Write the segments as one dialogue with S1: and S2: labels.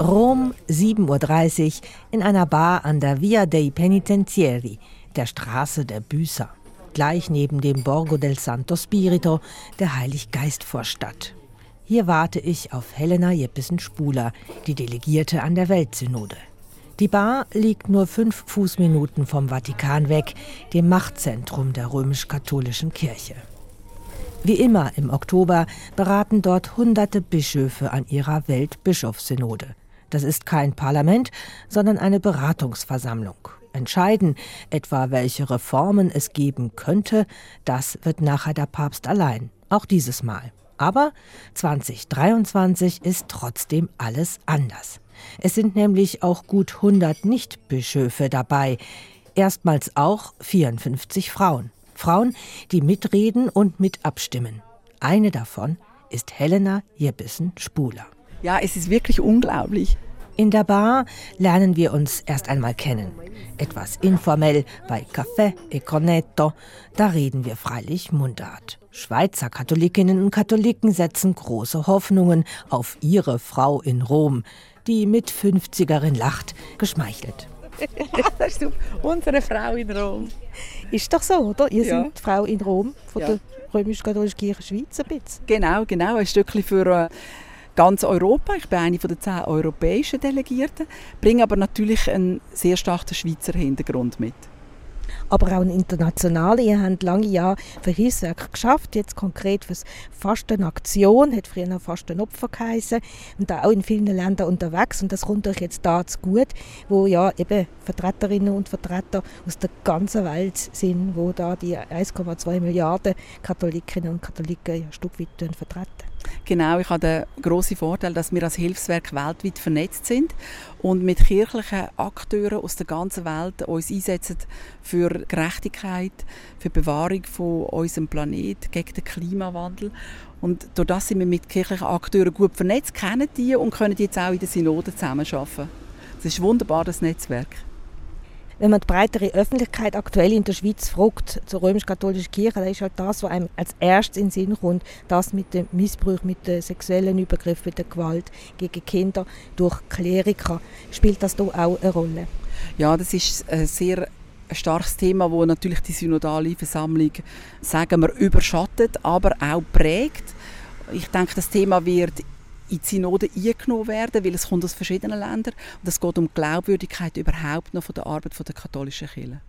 S1: Rom, 7.30 Uhr, in einer Bar an der Via dei Penitenzieri, der Straße der Büßer, gleich neben dem Borgo del Santo Spirito, der Heiliggeistvorstadt. Hier warte ich auf Helena Jeppesen-Spuler, die Delegierte an der Weltsynode. Die Bar liegt nur fünf Fußminuten vom Vatikan weg, dem Machtzentrum der römisch-katholischen Kirche. Wie immer im Oktober beraten dort hunderte Bischöfe an ihrer Weltbischofssynode. Das ist kein Parlament, sondern eine Beratungsversammlung. Entscheiden, etwa welche Reformen es geben könnte, das wird nachher der Papst allein, auch dieses Mal. Aber 2023 ist trotzdem alles anders. Es sind nämlich auch gut 100 Nichtbischöfe dabei, erstmals auch 54 Frauen. Frauen, die mitreden und mit abstimmen. Eine davon ist Helena Jebissen-Spuler.
S2: Ja, es ist wirklich unglaublich.
S1: In der Bar lernen wir uns erst einmal kennen. Etwas informell bei Café e Cornetto. Da reden wir freilich Mundart. Schweizer Katholikinnen und Katholiken setzen große Hoffnungen auf ihre Frau in Rom. Die mit 50erin lacht, geschmeichelt.
S2: das ist unsere Frau in Rom.
S3: Ist doch so, oder? Ihr ja. seid Frau in Rom von ja. der römisch-katholischen Kirche Schweiz ein bisschen.
S2: Genau, genau. Ein Stückchen für äh, ganz Europa. Ich bin eine von den zehn europäischen Delegierten, bringe aber natürlich einen sehr starken Schweizer Hintergrund mit
S3: aber auch ein internationaler. Ihr habt lange Jahre für Hilfswerk geschafft, jetzt konkret für Fastenaktion, hat früher noch Fastenopfer geheißen und da auch in vielen Ländern unterwegs und das kommt euch jetzt da zu gut, wo ja eben Vertreterinnen und Vertreter aus der ganzen Welt sind, wo da die 1,2 Milliarden Katholikinnen und Katholiken ein Stück weit vertreten.
S2: Genau, ich habe den grossen Vorteil, dass wir als Hilfswerk weltweit vernetzt sind und mit kirchlichen Akteuren aus der ganzen Welt uns einsetzen für Gerechtigkeit, für die Bewahrung von unserem Planeten, gegen den Klimawandel. Und durch das sind wir mit kirchlichen Akteuren gut vernetzt, kennen die und können jetzt auch in der Synode zusammenarbeiten. Das ist ein wunderbares Netzwerk
S3: wenn man die breitere Öffentlichkeit aktuell in der Schweiz fragt zur römisch-katholischen Kirche, da ist halt das, was einem als erstes in den Sinn kommt, das mit dem Missbrauch, mit dem sexuellen Übergriff, mit der Gewalt gegen Kinder durch Kleriker. Spielt das da auch eine Rolle?
S2: Ja, das ist ein sehr starkes Thema, wo natürlich die synodale Versammlung, sagen wir, überschattet, aber auch prägt. Ich denke, das Thema wird in die Synode eingenommen werden, weil es kommt aus verschiedenen Ländern und es geht um die Glaubwürdigkeit überhaupt noch von der Arbeit der katholischen Kirche.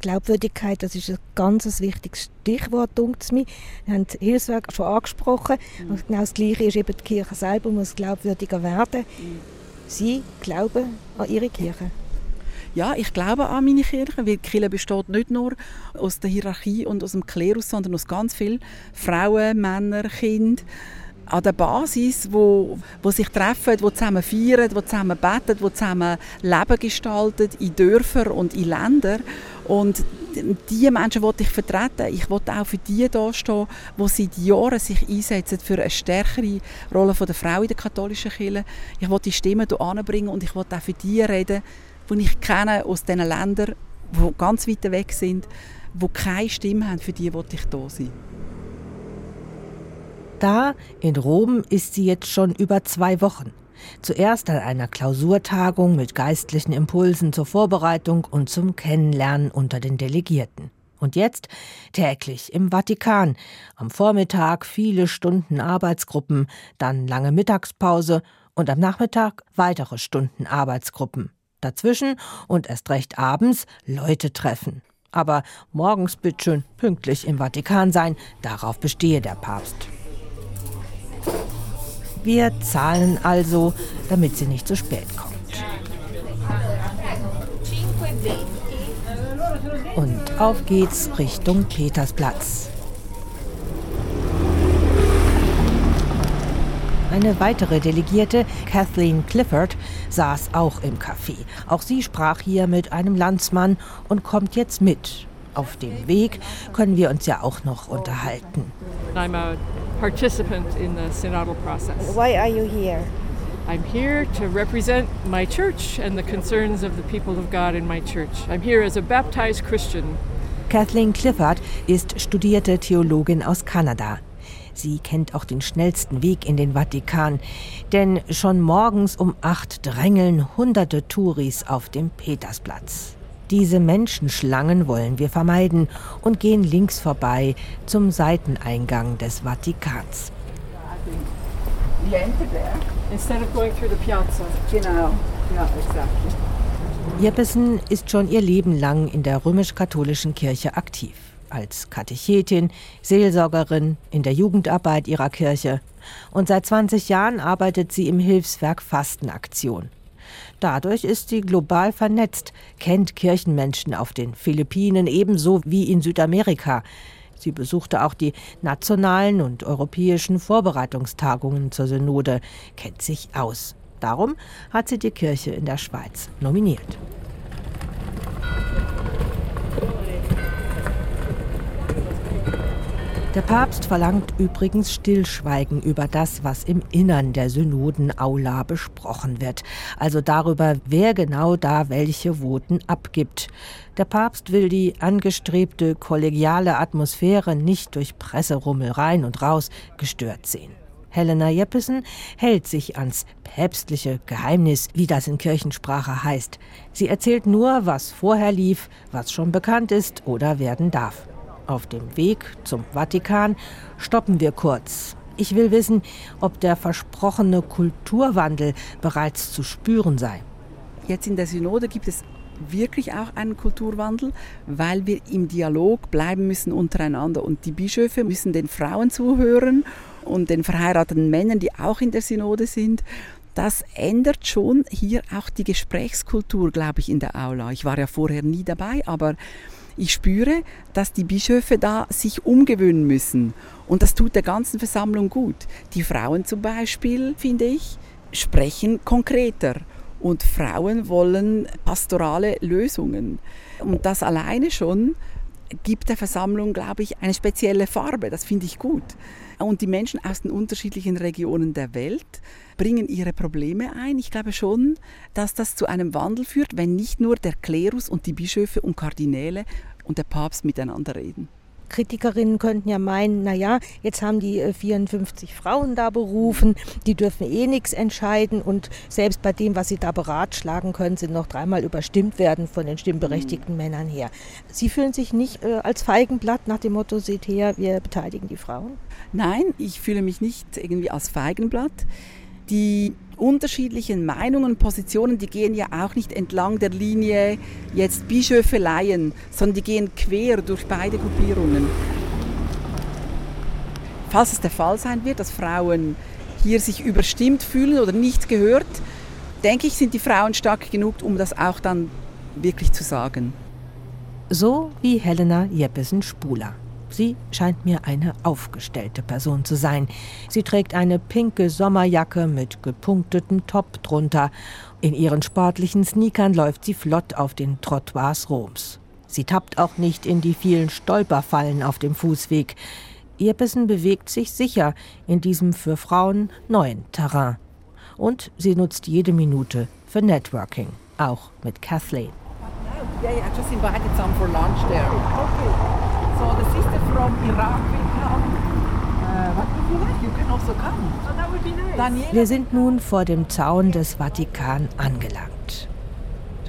S3: Glaubwürdigkeit, das ist ein ganz wichtiges Stichwort, denkt mir. Wir haben Hilfswerk schon angesprochen. Mhm. Und genau das Gleiche ist eben die Kirche selber, muss glaubwürdiger werden. Mhm. Sie glauben an Ihre Kirche.
S2: Ja, ich glaube an meine Kirche, weil die Kirche besteht nicht nur aus der Hierarchie und aus dem Klerus, sondern aus ganz vielen Frauen, Männern, Kindern an der Basis, wo, wo sich treffen, wo zusammen feiern, wo zusammen beten, wo zusammen Leben gestalten in Dörfern und in Ländern. Und diese Menschen wollte ich vertreten. Ich wollte auch für die da stehen, die seit Jahren sich einsetzen für eine stärkere Rolle der Frau in der katholischen Kirche. Ich wollte die Stimmen hier anbringen und ich wollte auch für die reden, die ich kenne aus diesen Ländern, die ganz weit weg sind, die keine Stimme haben. Für die wollte ich da sein.
S1: Da in Rom ist sie jetzt schon über zwei Wochen. Zuerst an einer Klausurtagung mit geistlichen Impulsen zur Vorbereitung und zum Kennenlernen unter den Delegierten. Und jetzt täglich im Vatikan. Am Vormittag viele Stunden Arbeitsgruppen, dann lange Mittagspause und am Nachmittag weitere Stunden Arbeitsgruppen. Dazwischen und erst recht abends Leute treffen. Aber morgens bitteschön pünktlich im Vatikan sein, darauf bestehe der Papst. Wir zahlen also, damit sie nicht zu spät kommt. Und auf geht's Richtung Petersplatz. Eine weitere Delegierte, Kathleen Clifford, saß auch im Café. Auch sie sprach hier mit einem Landsmann und kommt jetzt mit. Auf dem Weg können wir uns ja auch noch unterhalten.
S4: I'm a participant in the synodal process.
S3: Why are you here?
S4: I'm here to represent my church and the concerns of the people of God in my church. I'm here as a baptized Christian.
S1: Kathleen Clifford ist studierte Theologin aus Kanada. Sie kennt auch den schnellsten Weg in den Vatikan, denn schon morgens um acht drängeln hunderte Touris auf dem Petersplatz. Diese Menschenschlangen wollen wir vermeiden und gehen links vorbei zum Seiteneingang des Vatikans.
S4: Instead of going through the piazza.
S2: Genau.
S1: Jeppesen ist schon ihr Leben lang in der römisch-katholischen Kirche aktiv. Als Katechetin, Seelsorgerin in der Jugendarbeit ihrer Kirche. Und seit 20 Jahren arbeitet sie im Hilfswerk Fastenaktion. Dadurch ist sie global vernetzt, kennt Kirchenmenschen auf den Philippinen ebenso wie in Südamerika. Sie besuchte auch die nationalen und europäischen Vorbereitungstagungen zur Synode, kennt sich aus. Darum hat sie die Kirche in der Schweiz nominiert. Der Papst verlangt übrigens Stillschweigen über das, was im Innern der Synodenaula besprochen wird, also darüber, wer genau da welche Voten abgibt. Der Papst will die angestrebte kollegiale Atmosphäre nicht durch Presserummel rein und raus gestört sehen. Helena Jeppesen hält sich ans päpstliche Geheimnis, wie das in Kirchensprache heißt. Sie erzählt nur, was vorher lief, was schon bekannt ist oder werden darf. Auf dem Weg zum Vatikan stoppen wir kurz. Ich will wissen, ob der versprochene Kulturwandel bereits zu spüren sei.
S2: Jetzt in der Synode gibt es wirklich auch einen Kulturwandel, weil wir im Dialog bleiben müssen untereinander und die Bischöfe müssen den Frauen zuhören und den verheirateten Männern, die auch in der Synode sind. Das ändert schon hier auch die Gesprächskultur, glaube ich, in der Aula. Ich war ja vorher nie dabei, aber ich spüre, dass die Bischöfe da sich umgewöhnen müssen. Und das tut der ganzen Versammlung gut. Die Frauen zum Beispiel, finde ich, sprechen konkreter. Und Frauen wollen pastorale Lösungen. Und das alleine schon gibt der Versammlung, glaube ich, eine spezielle Farbe. Das finde ich gut. Und die Menschen aus den unterschiedlichen Regionen der Welt bringen ihre Probleme ein. Ich glaube schon, dass das zu einem Wandel führt, wenn nicht nur der Klerus und die Bischöfe und Kardinäle und der Papst miteinander reden.
S3: Kritikerinnen könnten ja meinen, naja, jetzt haben die 54 äh, Frauen da berufen, die dürfen eh nichts entscheiden und selbst bei dem, was sie da beratschlagen können, sind noch dreimal überstimmt werden von den stimmberechtigten mhm. Männern her. Sie fühlen sich nicht äh, als Feigenblatt nach dem Motto, seht her, wir beteiligen die Frauen?
S2: Nein, ich fühle mich nicht irgendwie als Feigenblatt. Die unterschiedlichen Meinungen Positionen, die gehen ja auch nicht entlang der Linie jetzt Bischöfe leihen, sondern die gehen quer durch beide Gruppierungen. Falls es der Fall sein wird, dass Frauen hier sich überstimmt fühlen oder nicht gehört, denke ich, sind die Frauen stark genug, um das auch dann wirklich zu sagen.
S1: So wie Helena Jeppesen-Spuler. Sie scheint mir eine aufgestellte Person zu sein. Sie trägt eine pinke Sommerjacke mit gepunktetem Top drunter. In ihren sportlichen Sneakern läuft sie flott auf den Trottoirs Roms. Sie tappt auch nicht in die vielen Stolperfallen auf dem Fußweg. Ihr Bissen bewegt sich sicher in diesem für Frauen neuen Terrain. Und sie nutzt jede Minute für Networking, auch mit Kathleen.
S2: Yeah, yeah, I just invited some for lunch there. Okay. So the sister from Iraq will come. Uh, what would you like? You can also come.
S4: Oh, that would be nice.
S1: Wir sind nun vor dem Zaun des Vatikan angelangt.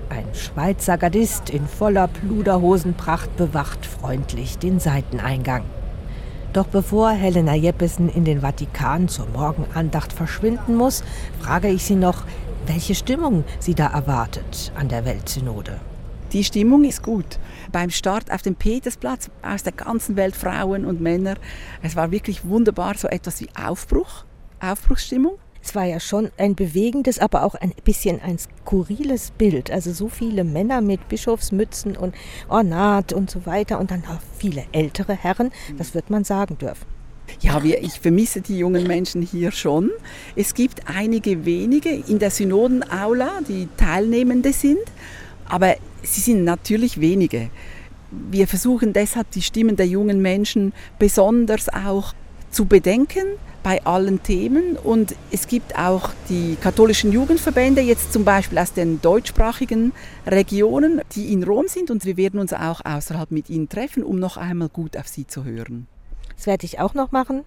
S1: Ein Schweizer Gardist in voller Pluderhosenpracht bewacht freundlich den Seiteneingang. Doch bevor Helena Jeppesen in den Vatikan zur Morgenandacht verschwinden muss, frage ich sie noch, welche Stimmung sie da erwartet an der Weltsynode.
S2: Die Stimmung ist gut. Beim Start auf dem Petersplatz aus der ganzen Welt Frauen und Männer. Es war wirklich wunderbar, so etwas wie Aufbruch, Aufbruchsstimmung.
S3: Es war ja schon ein bewegendes, aber auch ein bisschen ein skurriles Bild. Also so viele Männer mit Bischofsmützen und Ornat und so weiter und dann auch viele ältere Herren. Das wird man sagen dürfen.
S2: Ja, wir, ich vermisse die jungen Menschen hier schon. Es gibt einige wenige in der Synodenaula, die Teilnehmende sind. Aber sie sind natürlich wenige. Wir versuchen deshalb die Stimmen der jungen Menschen besonders auch zu bedenken bei allen Themen. Und es gibt auch die katholischen Jugendverbände, jetzt zum Beispiel aus den deutschsprachigen Regionen, die in Rom sind. Und wir werden uns auch außerhalb mit ihnen treffen, um noch einmal gut auf sie zu hören.
S3: Das werde ich auch noch machen.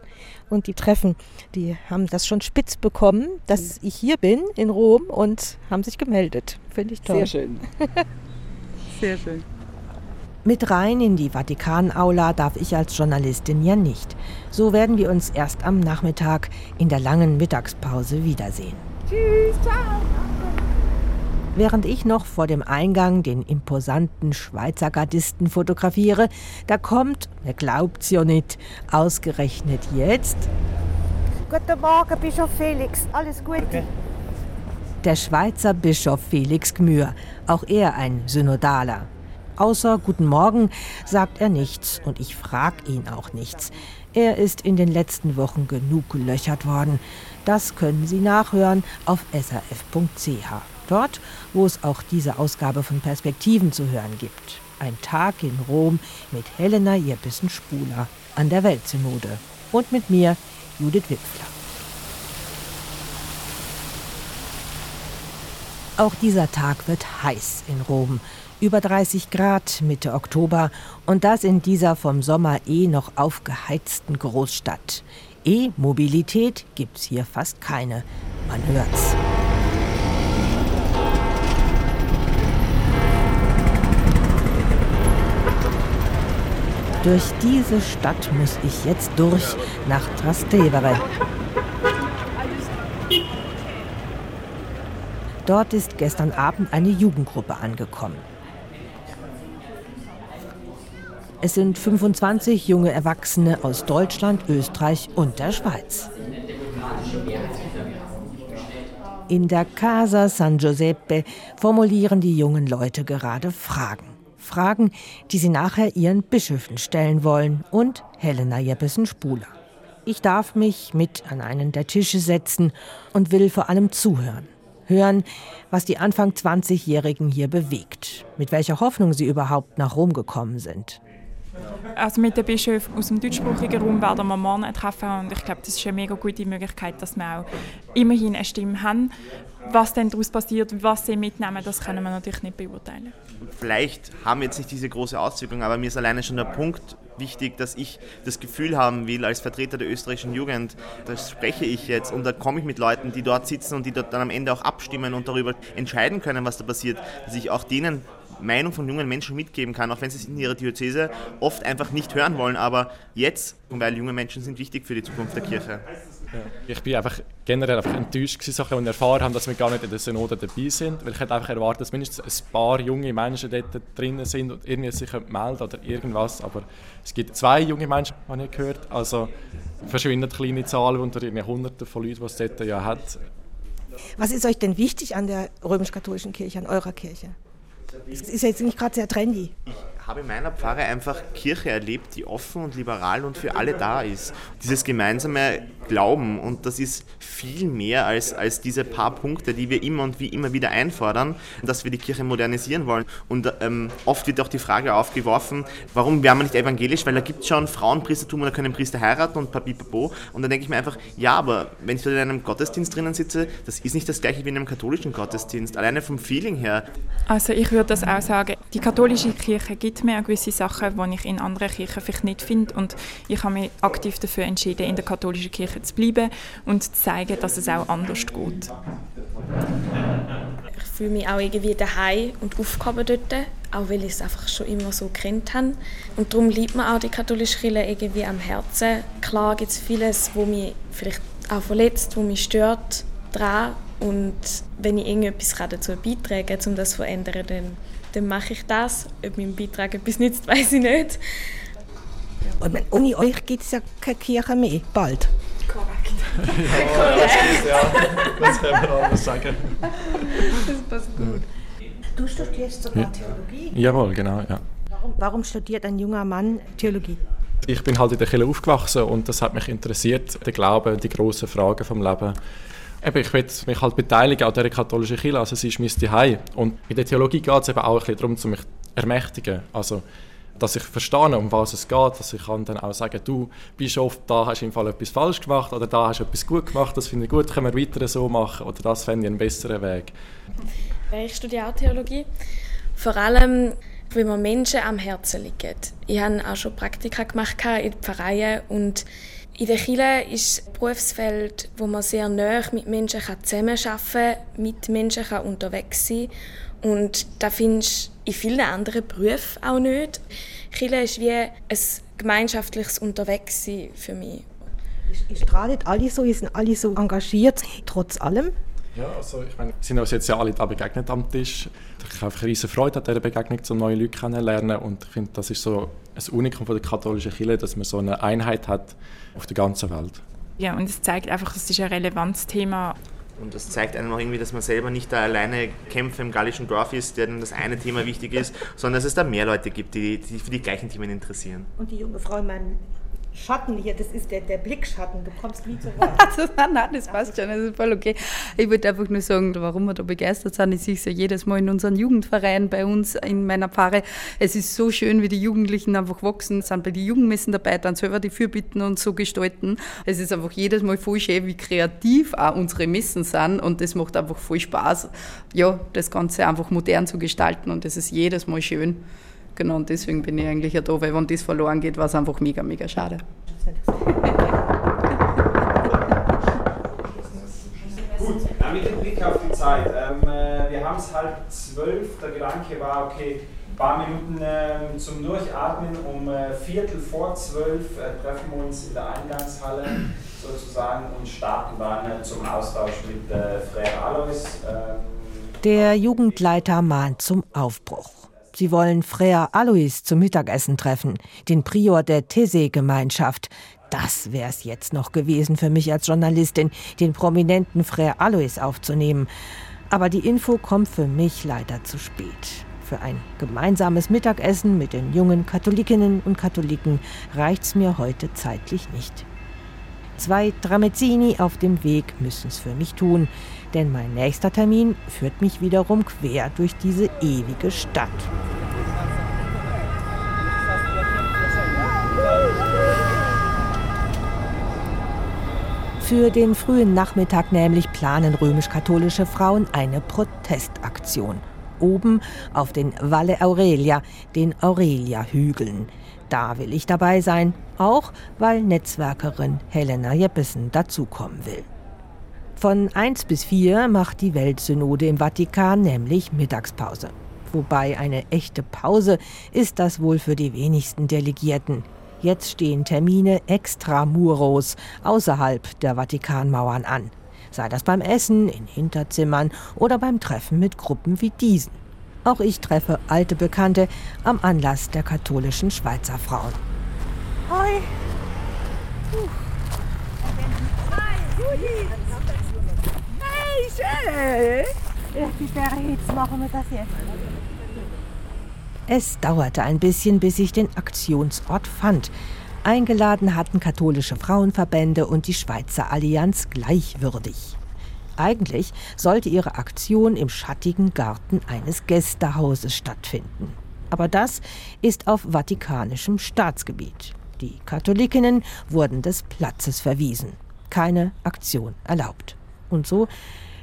S3: Und die Treffen, die haben das schon spitz bekommen, dass ich hier bin in Rom und haben sich gemeldet. Finde ich toll.
S2: Sehr schön. Sehr schön.
S1: Mit rein in die Vatikanaula darf ich als Journalistin ja nicht. So werden wir uns erst am Nachmittag in der langen Mittagspause wiedersehen. Tschüss, ciao. Während ich noch vor dem Eingang den imposanten Schweizer Gardisten fotografiere, da kommt, wer glaubt's ja nicht, ausgerechnet jetzt.
S3: Guten Morgen, Bischof Felix. Alles Gute. Okay.
S1: Der Schweizer Bischof Felix Gmür, auch er ein Synodaler. Außer Guten Morgen sagt er nichts und ich frag ihn auch nichts. Er ist in den letzten Wochen genug gelöchert worden. Das können Sie nachhören auf srf.ch. Dort, wo es auch diese Ausgabe von Perspektiven zu hören gibt. Ein Tag in Rom mit Helena Irbissen-Spuler an der Weltsynode. Und mit mir, Judith Wipfler. Auch dieser Tag wird heiß in Rom. Über 30 Grad Mitte Oktober und das in dieser vom Sommer eh noch aufgeheizten Großstadt. E-Mobilität gibt's hier fast keine. Man hört's. Durch diese Stadt muss ich jetzt durch nach Trastevere. Dort ist gestern Abend eine Jugendgruppe angekommen. Es sind 25 junge Erwachsene aus Deutschland, Österreich und der Schweiz. In der Casa San Giuseppe formulieren die jungen Leute gerade Fragen. Fragen, die sie nachher ihren Bischöfen stellen wollen und Helena Jeppesen-Spuler. Ich darf mich mit an einen der Tische setzen und will vor allem zuhören. Hören, was die Anfang 20-Jährigen hier bewegt, mit welcher Hoffnung sie überhaupt nach Rom gekommen sind.
S5: Also mit den Bischöfen aus dem deutschsprachigen Raum werden wir morgen treffen und ich glaube, das ist eine mega gute Möglichkeit, dass wir auch immerhin eine Stimme haben. Was dann daraus passiert, was sie mitnehmen, das können wir natürlich nicht beurteilen.
S6: Vielleicht haben wir jetzt nicht diese große Auswirkung, aber mir ist alleine schon der Punkt wichtig, dass ich das Gefühl haben will, als Vertreter der österreichischen Jugend, das spreche ich jetzt und da komme ich mit Leuten, die dort sitzen und die dort dann am Ende auch abstimmen und darüber entscheiden können, was da passiert, dass ich auch denen Meinung von jungen Menschen mitgeben kann, auch wenn sie es in ihrer Diözese oft einfach nicht hören wollen. Aber jetzt, weil junge Menschen sind wichtig für die Zukunft der Kirche.
S7: Ja. Ich bin einfach generell einfach enttäuscht gewesen, so und erfahren haben, dass wir gar nicht in der Synode dabei sind, weil ich hätte einfach erwartet, dass mindestens ein paar junge Menschen dort drinnen sind und irgendwie sich melden oder irgendwas, aber es gibt zwei junge Menschen, habe ich gehört, also verschwindet kleine Zahlen unter den Hunderten von Leuten, die es dort ja hat.
S3: Was ist euch denn wichtig an der römisch-katholischen Kirche, an eurer Kirche? Es ist jetzt nicht gerade sehr trendy.
S6: Ich habe in meiner Pfarre einfach Kirche erlebt, die offen und liberal und für alle da ist. Dieses gemeinsame Glauben und das ist viel mehr als, als diese paar Punkte, die wir immer und wie immer wieder einfordern, dass wir die Kirche modernisieren wollen. Und ähm, oft wird auch die Frage aufgeworfen, warum wären wir nicht evangelisch, weil da gibt es schon Frauenpriestertum und da können Priester heiraten und papipapo. Und dann denke ich mir einfach, ja, aber wenn ich dort in einem Gottesdienst drinnen sitze, das ist nicht das gleiche wie in einem katholischen Gottesdienst, alleine vom Feeling her.
S5: Also ich würde das auch sagen, die katholische Kirche gibt mir gewisse Sachen, die ich in anderen Kirchen vielleicht nicht finde und ich habe mich aktiv dafür entschieden, in der katholischen Kirche Kirche zu bleiben und zu zeigen, dass es auch anders geht.
S8: Ich fühle mich auch irgendwie daheim und aufgehoben dort, auch weil ich es einfach schon immer so kennt habe. Und darum liebt mir auch die katholische Kirche irgendwie am Herzen. Klar gibt es vieles, wo mich vielleicht auch verletzt, wo mich stört, dran. Und wenn ich irgendetwas dazu beitragen kann, um das zu verändern, dann, dann mache ich das. Ob mein Beitrag etwas nützt, weiß ich nicht.
S3: Und ohne euch gibt es ja keine Kirche mehr, bald.
S7: Ja, das ist, ja, das können wir anders sagen.
S3: Das passt gut. Du studierst sogar ja. Theologie?
S7: Jawohl, genau, ja.
S3: Warum, warum studiert ein junger Mann Theologie?
S7: Ich bin halt in der Kirche aufgewachsen und das hat mich interessiert, der Glaube, die grossen Fragen vom Leben. Eben, ich will mich halt beteiligen an dieser katholischen Kirche, also sie ist mein Zuhause. Und in der Theologie geht es eben auch ein bisschen darum, zu mich ermächtigen. Also dass ich verstehe, um was es geht, dass ich kann dann auch sagen, du Bischof, da hast du im Fall etwas falsch gemacht oder da hast du etwas gut gemacht, das finde ich gut, können wir weiter so machen oder das fände ich einen besseren Weg.
S8: Ich studiere Theologie. Vor allem wenn mir Menschen am Herzen liegen. Ich habe auch schon Praktika gemacht in Pfarreien und in der Kirche ist ein Berufsfeld, wo man sehr nah mit Menschen zusammenarbeiten kann, mit Menschen unterwegs sein kann. Und das findest in vielen anderen Berufen auch nicht. Kirche ist wie ein gemeinschaftliches Unterwegssein für mich.
S3: Ihr strahlt alle so, sind alle so engagiert, trotz allem.
S7: Ja, also ich meine, wir sind uns jetzt ja alle da begegnet am Tisch. Ich habe riesige Freude an dieser Begegnung, um neue Leute kennenzulernen. Und ich finde, das ist so ein Unikum von der katholischen Kirche, dass man so eine Einheit hat auf der ganzen Welt.
S5: Ja, und es zeigt einfach, es ist ein relevantes Thema.
S6: Und das zeigt einem auch irgendwie, dass man selber nicht da alleine Kämpfer im gallischen Dorf ist, der dann das eine Thema wichtig ist, sondern dass es da mehr Leute gibt, die, die für die gleichen Themen interessieren.
S3: Und die junge Frau in meinem Schatten hier, das ist der, der Blickschatten, du kommst nie zu Wort.
S9: Also, nein, das passt schon, das ist voll okay. Ich würde einfach nur sagen, warum wir da begeistert sind. Ich sehe es ja jedes Mal in unseren Jugendvereinen bei uns in meiner Pfarre. Es ist so schön, wie die Jugendlichen einfach wachsen, sind bei den Jugendmessen dabei, dann selber die Fürbitten und so gestalten. Es ist einfach jedes Mal voll schön, wie kreativ auch unsere Messen sind und das macht einfach voll Spaß, ja, das Ganze einfach modern zu gestalten und das ist jedes Mal schön. Genau, und deswegen bin ich eigentlich ja da, weil wenn das verloren geht, war es einfach mega, mega schade.
S10: Gut, dann mit dem Blick auf die Zeit. Ähm, äh, wir haben es halb zwölf. Der Gedanke war, okay, ein paar Minuten äh, zum Durchatmen. Um äh, Viertel vor zwölf äh, treffen wir uns in der Eingangshalle sozusagen und starten dann äh, zum Austausch mit äh, Frère Alois. Ähm,
S1: Der Jugendleiter mahnt zum Aufbruch. Sie wollen Frère Alois zum Mittagessen treffen, den Prior der Thésée-Gemeinschaft. Das wär's jetzt noch gewesen für mich als Journalistin, den prominenten Frère Alois aufzunehmen. Aber die Info kommt für mich leider zu spät. Für ein gemeinsames Mittagessen mit den jungen Katholikinnen und Katholiken reicht's mir heute zeitlich nicht. Zwei Tramezzini auf dem Weg müssen's für mich tun, denn mein nächster Termin führt mich wiederum quer durch diese ewige Stadt. Für den frühen Nachmittag nämlich planen römisch-katholische Frauen eine Protestaktion. Oben auf den Valle Aurelia, den Aurelia-Hügeln. Da will ich dabei sein, auch weil Netzwerkerin Helena Jeppesen dazukommen will. Von 1 bis 4 macht die Weltsynode im Vatikan nämlich Mittagspause. Wobei eine echte Pause ist das wohl für die wenigsten Delegierten. Jetzt stehen Termine extramuros außerhalb der Vatikanmauern an. Sei das beim Essen, in Hinterzimmern oder beim Treffen mit Gruppen wie diesen. Auch ich treffe alte Bekannte am Anlass der katholischen Schweizer Frauen.
S3: Hoi. Hey, schön. Wie wäre jetzt machen wir das jetzt?
S1: Es dauerte ein bisschen, bis ich den Aktionsort fand. Eingeladen hatten katholische Frauenverbände und die Schweizer Allianz gleichwürdig. Eigentlich sollte ihre Aktion im schattigen Garten eines Gästehauses stattfinden. Aber das ist auf vatikanischem Staatsgebiet. Die Katholikinnen wurden des Platzes verwiesen. Keine Aktion erlaubt. Und so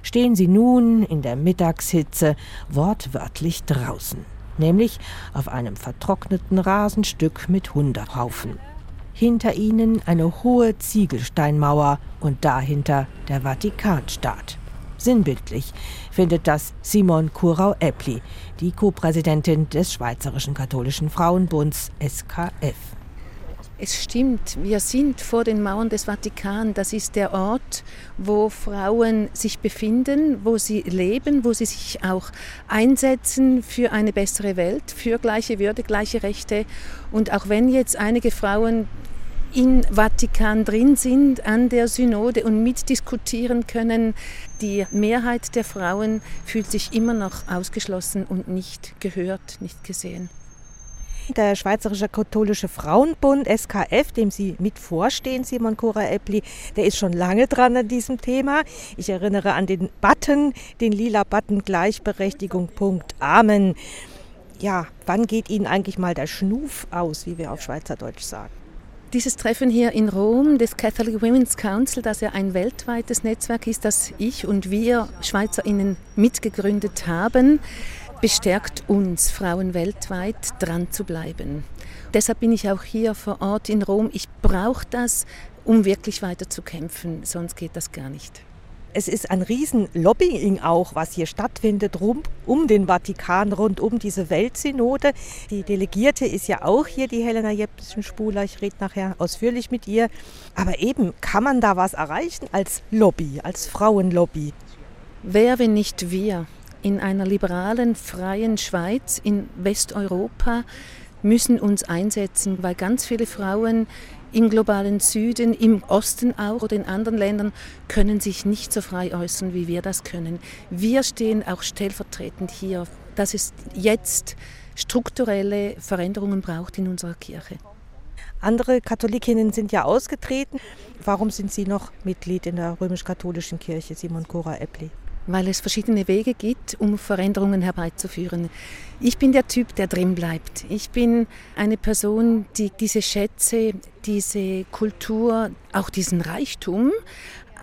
S1: stehen sie nun in der Mittagshitze wortwörtlich draußen nämlich auf einem vertrockneten Rasenstück mit Hundehaufen. Hinter ihnen eine hohe Ziegelsteinmauer und dahinter der Vatikanstaat. Sinnbildlich findet das Simon Kurau-Eppli, die Co-Präsidentin des Schweizerischen Katholischen Frauenbunds SKF.
S9: Es stimmt, wir sind vor den Mauern des Vatikan. Das ist der Ort, wo Frauen sich befinden, wo sie leben, wo sie sich auch einsetzen für eine bessere Welt, für gleiche Würde, gleiche Rechte. Und auch wenn jetzt einige Frauen im Vatikan drin sind an der Synode und mitdiskutieren können, die Mehrheit der Frauen fühlt sich immer noch ausgeschlossen und nicht gehört, nicht gesehen.
S3: Der Schweizerische Katholische Frauenbund, SKF, dem Sie mit vorstehen, Simon Cora Eppli, der ist schon lange dran an diesem Thema. Ich erinnere an den Button, den lila Button Gleichberechtigung. Punkt. Amen. Ja, wann geht Ihnen eigentlich mal der Schnuf aus, wie wir auf Schweizerdeutsch sagen?
S9: Dieses Treffen hier in Rom des Catholic Women's Council, das ja ein weltweites Netzwerk ist, das ich und wir SchweizerInnen mitgegründet haben, bestärkt uns Frauen weltweit dran zu bleiben. Deshalb bin ich auch hier vor Ort in Rom. Ich brauche das, um wirklich weiter zu kämpfen, sonst geht das gar nicht.
S3: Es ist ein riesen Lobbying auch, was hier stattfindet, rund um den Vatikan, rund um diese Weltsynode. Die Delegierte ist ja auch hier, die Helena Jepsen-Spuler. Ich rede nachher ausführlich mit ihr. Aber eben, kann man da was erreichen als Lobby, als Frauenlobby?
S9: Wer, wenn nicht wir, in einer liberalen, freien Schweiz, in Westeuropa, müssen uns einsetzen, weil ganz viele Frauen im globalen Süden, im Osten auch oder in anderen Ländern können sich nicht so frei äußern, wie wir das können. Wir stehen auch stellvertretend hier, dass es jetzt strukturelle Veränderungen braucht in unserer Kirche.
S3: Andere Katholikinnen sind ja ausgetreten. Warum sind Sie noch Mitglied in der römisch-katholischen Kirche, Simon Cora Eppli?
S9: Weil es verschiedene Wege gibt, um Veränderungen herbeizuführen. Ich bin der Typ, der drin bleibt. Ich bin eine Person, die diese Schätze, diese Kultur, auch diesen Reichtum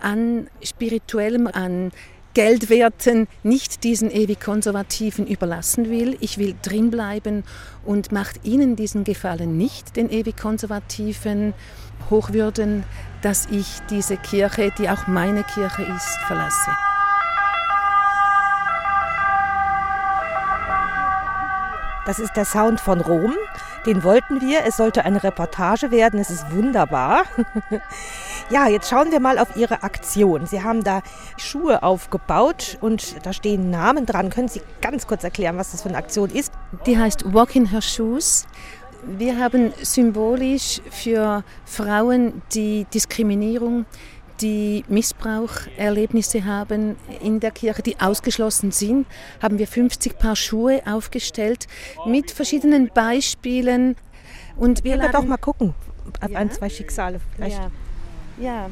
S9: an spirituellem, an Geldwerten nicht diesen ewig Konservativen überlassen will. Ich will drin bleiben und macht ihnen diesen Gefallen nicht, den ewig Konservativen Hochwürden, dass ich diese Kirche, die auch meine Kirche ist, verlasse.
S3: Das ist der Sound von Rom. Den wollten wir. Es sollte eine Reportage werden. Es ist wunderbar. ja, jetzt schauen wir mal auf Ihre Aktion. Sie haben da Schuhe aufgebaut und da stehen Namen dran. Können Sie ganz kurz erklären, was das für eine Aktion ist?
S9: Die heißt Walk in Her Shoes. Wir haben symbolisch für Frauen, die Diskriminierung, die Missbraucherlebnisse haben in der Kirche, die ausgeschlossen sind, haben wir 50 Paar Schuhe aufgestellt mit verschiedenen Beispielen.
S3: Und wir laden, doch mal gucken, ja? ein, zwei Schicksale vielleicht.
S9: Ja. ja,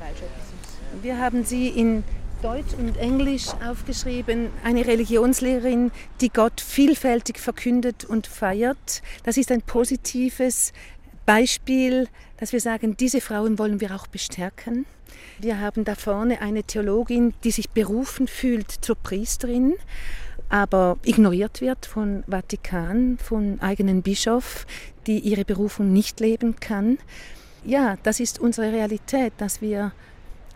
S9: wir haben sie in Deutsch und Englisch aufgeschrieben. Eine Religionslehrerin, die Gott vielfältig verkündet und feiert. Das ist ein positives Beispiel, dass wir sagen, diese Frauen wollen wir auch bestärken. Wir haben da vorne eine Theologin, die sich berufen fühlt zur Priesterin, aber ignoriert wird von Vatikan, von eigenen Bischof, die ihre Berufung nicht leben kann. Ja, das ist unsere Realität, dass wir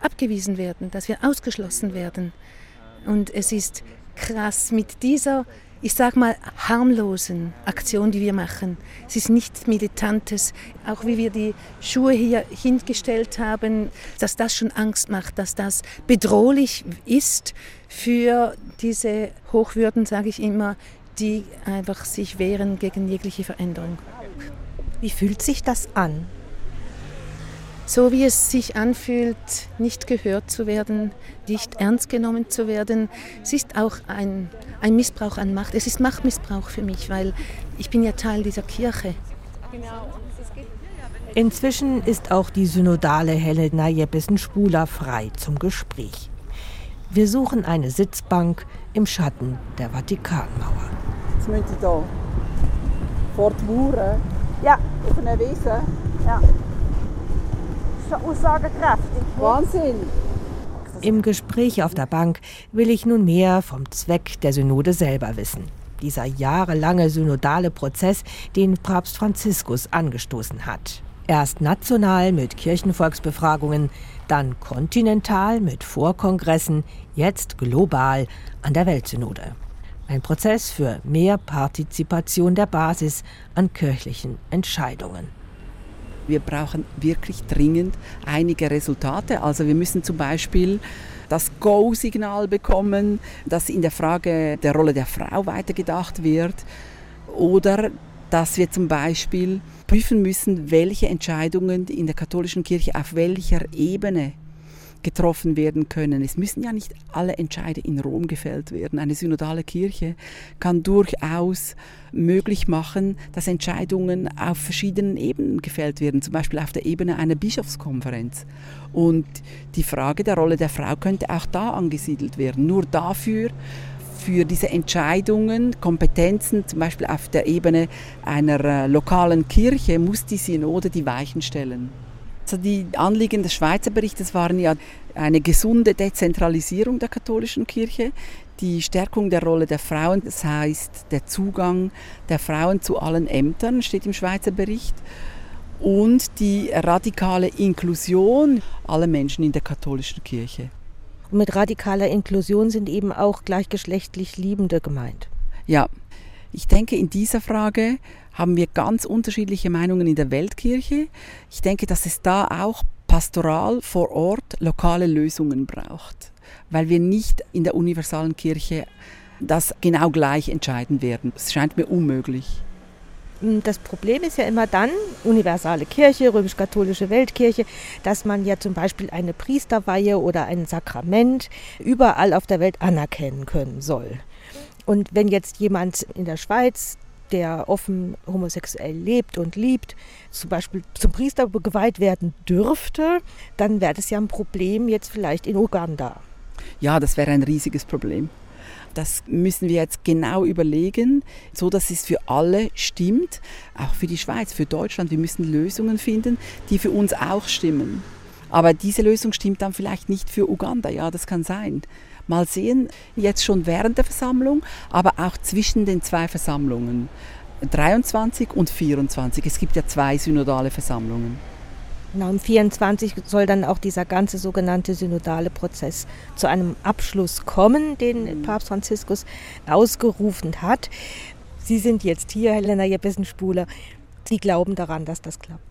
S9: abgewiesen werden, dass wir ausgeschlossen werden. Und es ist krass mit dieser ich sage mal, harmlosen Aktion, die wir machen. Es ist nichts Militantes. Auch wie wir die Schuhe hier hingestellt haben, dass das schon Angst macht, dass das bedrohlich ist für diese Hochwürden, sage ich immer, die einfach sich wehren gegen jegliche Veränderung.
S3: Wie fühlt sich das an?
S9: So wie es sich anfühlt, nicht gehört zu werden, nicht ernst genommen zu werden. Es ist auch ein, ein Missbrauch an Macht. Es ist Machtmissbrauch für mich, weil ich bin ja Teil dieser Kirche.
S1: Inzwischen ist auch die synodale Helena Jeppesen-Spuler frei zum Gespräch. Wir suchen eine Sitzbank im Schatten der Vatikanmauer.
S11: Jetzt müssen Sie hier vor die Mauer, ja. auf einer Wiese. Ja
S3: aussagekräftig. Wahnsinn!
S1: Im Gespräch auf der Bank will ich nun mehr vom Zweck der Synode selber wissen. Dieser jahrelange synodale Prozess, den Papst Franziskus angestoßen hat. Erst national mit Kirchenvolksbefragungen, dann kontinental mit Vorkongressen, jetzt global an der Weltsynode. Ein Prozess für mehr Partizipation der Basis an kirchlichen Entscheidungen.
S2: Wir brauchen wirklich dringend einige Resultate. Also wir müssen zum Beispiel das Go-Signal bekommen, dass in der Frage der Rolle der Frau weitergedacht wird oder dass wir zum Beispiel prüfen müssen, welche Entscheidungen in der katholischen Kirche auf welcher Ebene getroffen werden können. Es müssen ja nicht alle Entscheide in Rom gefällt werden. Eine synodale Kirche kann durchaus möglich machen, dass Entscheidungen auf verschiedenen Ebenen gefällt werden, zum Beispiel auf der Ebene einer Bischofskonferenz. Und die Frage der Rolle der Frau könnte auch da angesiedelt werden. Nur dafür für diese Entscheidungen, Kompetenzen, zum Beispiel auf der Ebene einer äh, lokalen Kirche, muss die Synode die Weichen stellen. Also die Anliegen des Schweizer Berichtes waren ja eine gesunde Dezentralisierung der katholischen Kirche, die Stärkung der Rolle der Frauen, das heißt der Zugang der Frauen zu allen Ämtern, steht im Schweizer Bericht, und die radikale Inklusion aller Menschen in der katholischen Kirche.
S3: Und mit radikaler Inklusion sind eben auch gleichgeschlechtlich Liebende gemeint.
S2: Ja, ich denke, in dieser Frage haben wir ganz unterschiedliche Meinungen in der Weltkirche. Ich denke, dass es da auch pastoral vor Ort lokale Lösungen braucht, weil wir nicht in der universalen Kirche das genau gleich entscheiden werden. Es scheint mir unmöglich.
S3: Das Problem ist ja immer dann, universale Kirche, römisch-katholische Weltkirche, dass man ja zum Beispiel eine Priesterweihe oder ein Sakrament überall auf der Welt anerkennen können soll. Und wenn jetzt jemand in der Schweiz, der offen homosexuell lebt und liebt, zum Beispiel zum Priester geweiht werden dürfte, dann wäre das ja ein Problem jetzt vielleicht in Uganda.
S2: Ja, das wäre ein riesiges Problem. Das müssen wir jetzt genau überlegen, so dass es für alle stimmt, auch für die Schweiz, für Deutschland. Wir müssen Lösungen finden, die für uns auch stimmen. Aber diese Lösung stimmt dann vielleicht nicht für Uganda. Ja, das kann sein. Mal sehen, jetzt schon während der Versammlung, aber auch zwischen den zwei Versammlungen. 23 und 24. Es gibt ja zwei synodale Versammlungen.
S3: Genau, um 24 soll dann auch dieser ganze sogenannte synodale Prozess zu einem Abschluss kommen, den mhm. Papst Franziskus ausgerufen hat. Sie sind jetzt hier, Helena Jeppesen-Spuler. Sie glauben daran, dass das klappt.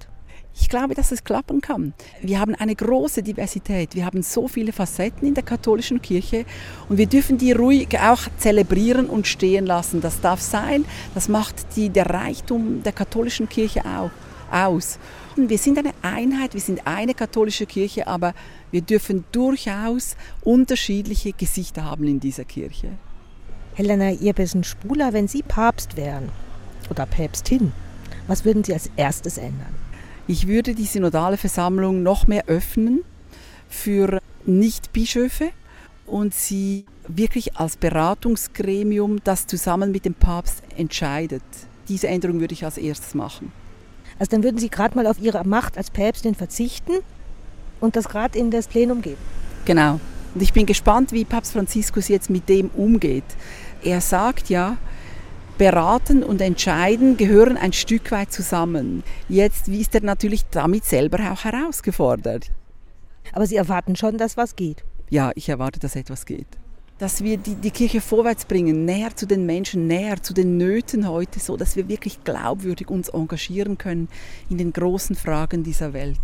S2: Ich glaube, dass es klappen kann. Wir haben eine große Diversität. Wir haben so viele Facetten in der katholischen Kirche und wir dürfen die ruhig auch zelebrieren und stehen lassen. Das darf sein. Das macht die, der Reichtum der katholischen Kirche auch aus. Wir sind eine Einheit, wir sind eine katholische Kirche, aber wir dürfen durchaus unterschiedliche Gesichter haben in dieser Kirche.
S3: Helena Irbesen-Spuler, wenn Sie Papst wären oder Päpstin, was würden Sie als erstes ändern?
S2: Ich würde die synodale Versammlung noch mehr öffnen für Nicht-Bischöfe und sie wirklich als Beratungsgremium, das zusammen mit dem Papst entscheidet. Diese Änderung würde ich als erstes machen.
S3: Also dann würden Sie gerade mal auf Ihre Macht als Päpstin verzichten und das gerade in das Plenum geben.
S2: Genau. Und ich bin gespannt, wie Papst Franziskus jetzt mit dem umgeht. Er sagt ja, beraten und entscheiden gehören ein Stück weit zusammen. Jetzt ist er natürlich damit selber auch herausgefordert.
S3: Aber Sie erwarten schon, dass was geht.
S2: Ja, ich erwarte, dass etwas geht dass wir die, die Kirche vorwärts bringen, näher zu den Menschen, näher zu den Nöten heute, so dass wir wirklich glaubwürdig uns engagieren können in den großen Fragen dieser Welt.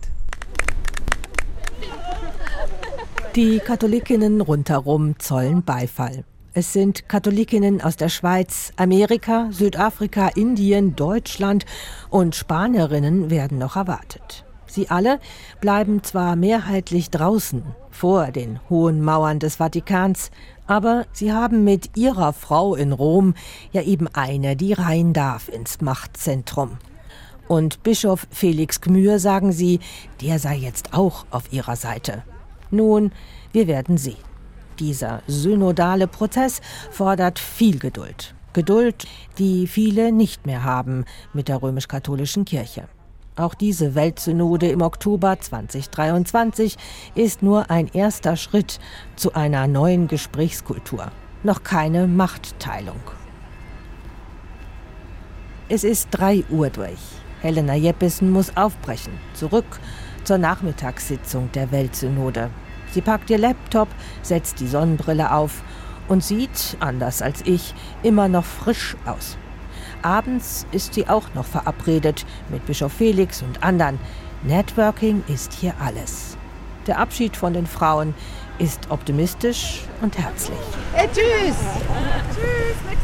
S1: Die Katholikinnen rundherum zollen Beifall. Es sind Katholikinnen aus der Schweiz, Amerika, Südafrika, Indien, Deutschland und Spanierinnen werden noch erwartet. Sie alle bleiben zwar mehrheitlich draußen, vor den hohen Mauern des Vatikans, aber sie haben mit ihrer Frau in Rom ja eben eine, die rein darf ins Machtzentrum. Und Bischof Felix Gmür sagen sie, der sei jetzt auch auf ihrer Seite. Nun, wir werden sehen. Dieser synodale Prozess fordert viel Geduld. Geduld, die viele nicht mehr haben mit der römisch-katholischen Kirche. Auch diese Weltsynode im Oktober 2023 ist nur ein erster Schritt zu einer neuen Gesprächskultur. Noch keine Machtteilung. Es ist 3 Uhr durch. Helena Jeppesen muss aufbrechen, zurück zur Nachmittagssitzung der Weltsynode. Sie packt ihr Laptop, setzt die Sonnenbrille auf und sieht, anders als ich, immer noch frisch aus. Abends ist sie auch noch verabredet mit Bischof Felix und anderen. Networking ist hier alles. Der Abschied von den Frauen ist optimistisch und herzlich.
S11: Hey, tschüss! Tschüss, nicht?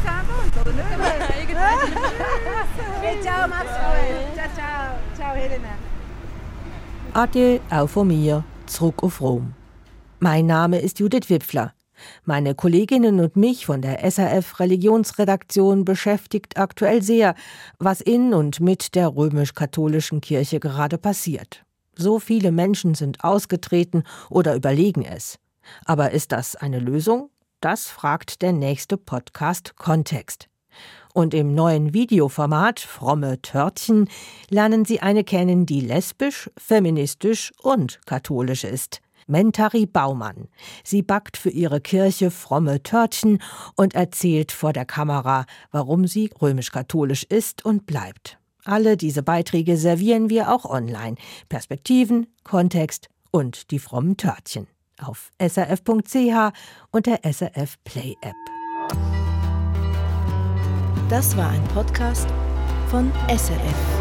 S11: hey, ciao, mach's gut. Ciao, ciao. Ciao, Helena.
S1: Ade auch von mir, zurück auf Rom. Mein Name ist Judith Wipfler. Meine Kolleginnen und mich von der SRF Religionsredaktion beschäftigt aktuell sehr, was in und mit der römisch-katholischen Kirche gerade passiert. So viele Menschen sind ausgetreten oder überlegen es. Aber ist das eine Lösung? Das fragt der nächste Podcast Kontext. Und im neuen Videoformat Fromme Törtchen lernen Sie eine kennen, die lesbisch, feministisch und katholisch ist. Mentari Baumann. Sie backt für ihre Kirche fromme Törtchen und erzählt vor der Kamera, warum sie römisch-katholisch ist und bleibt. Alle diese Beiträge servieren wir auch online. Perspektiven, Kontext und die frommen Törtchen. Auf srf.ch und der SRF Play App.
S12: Das war ein Podcast von SRF.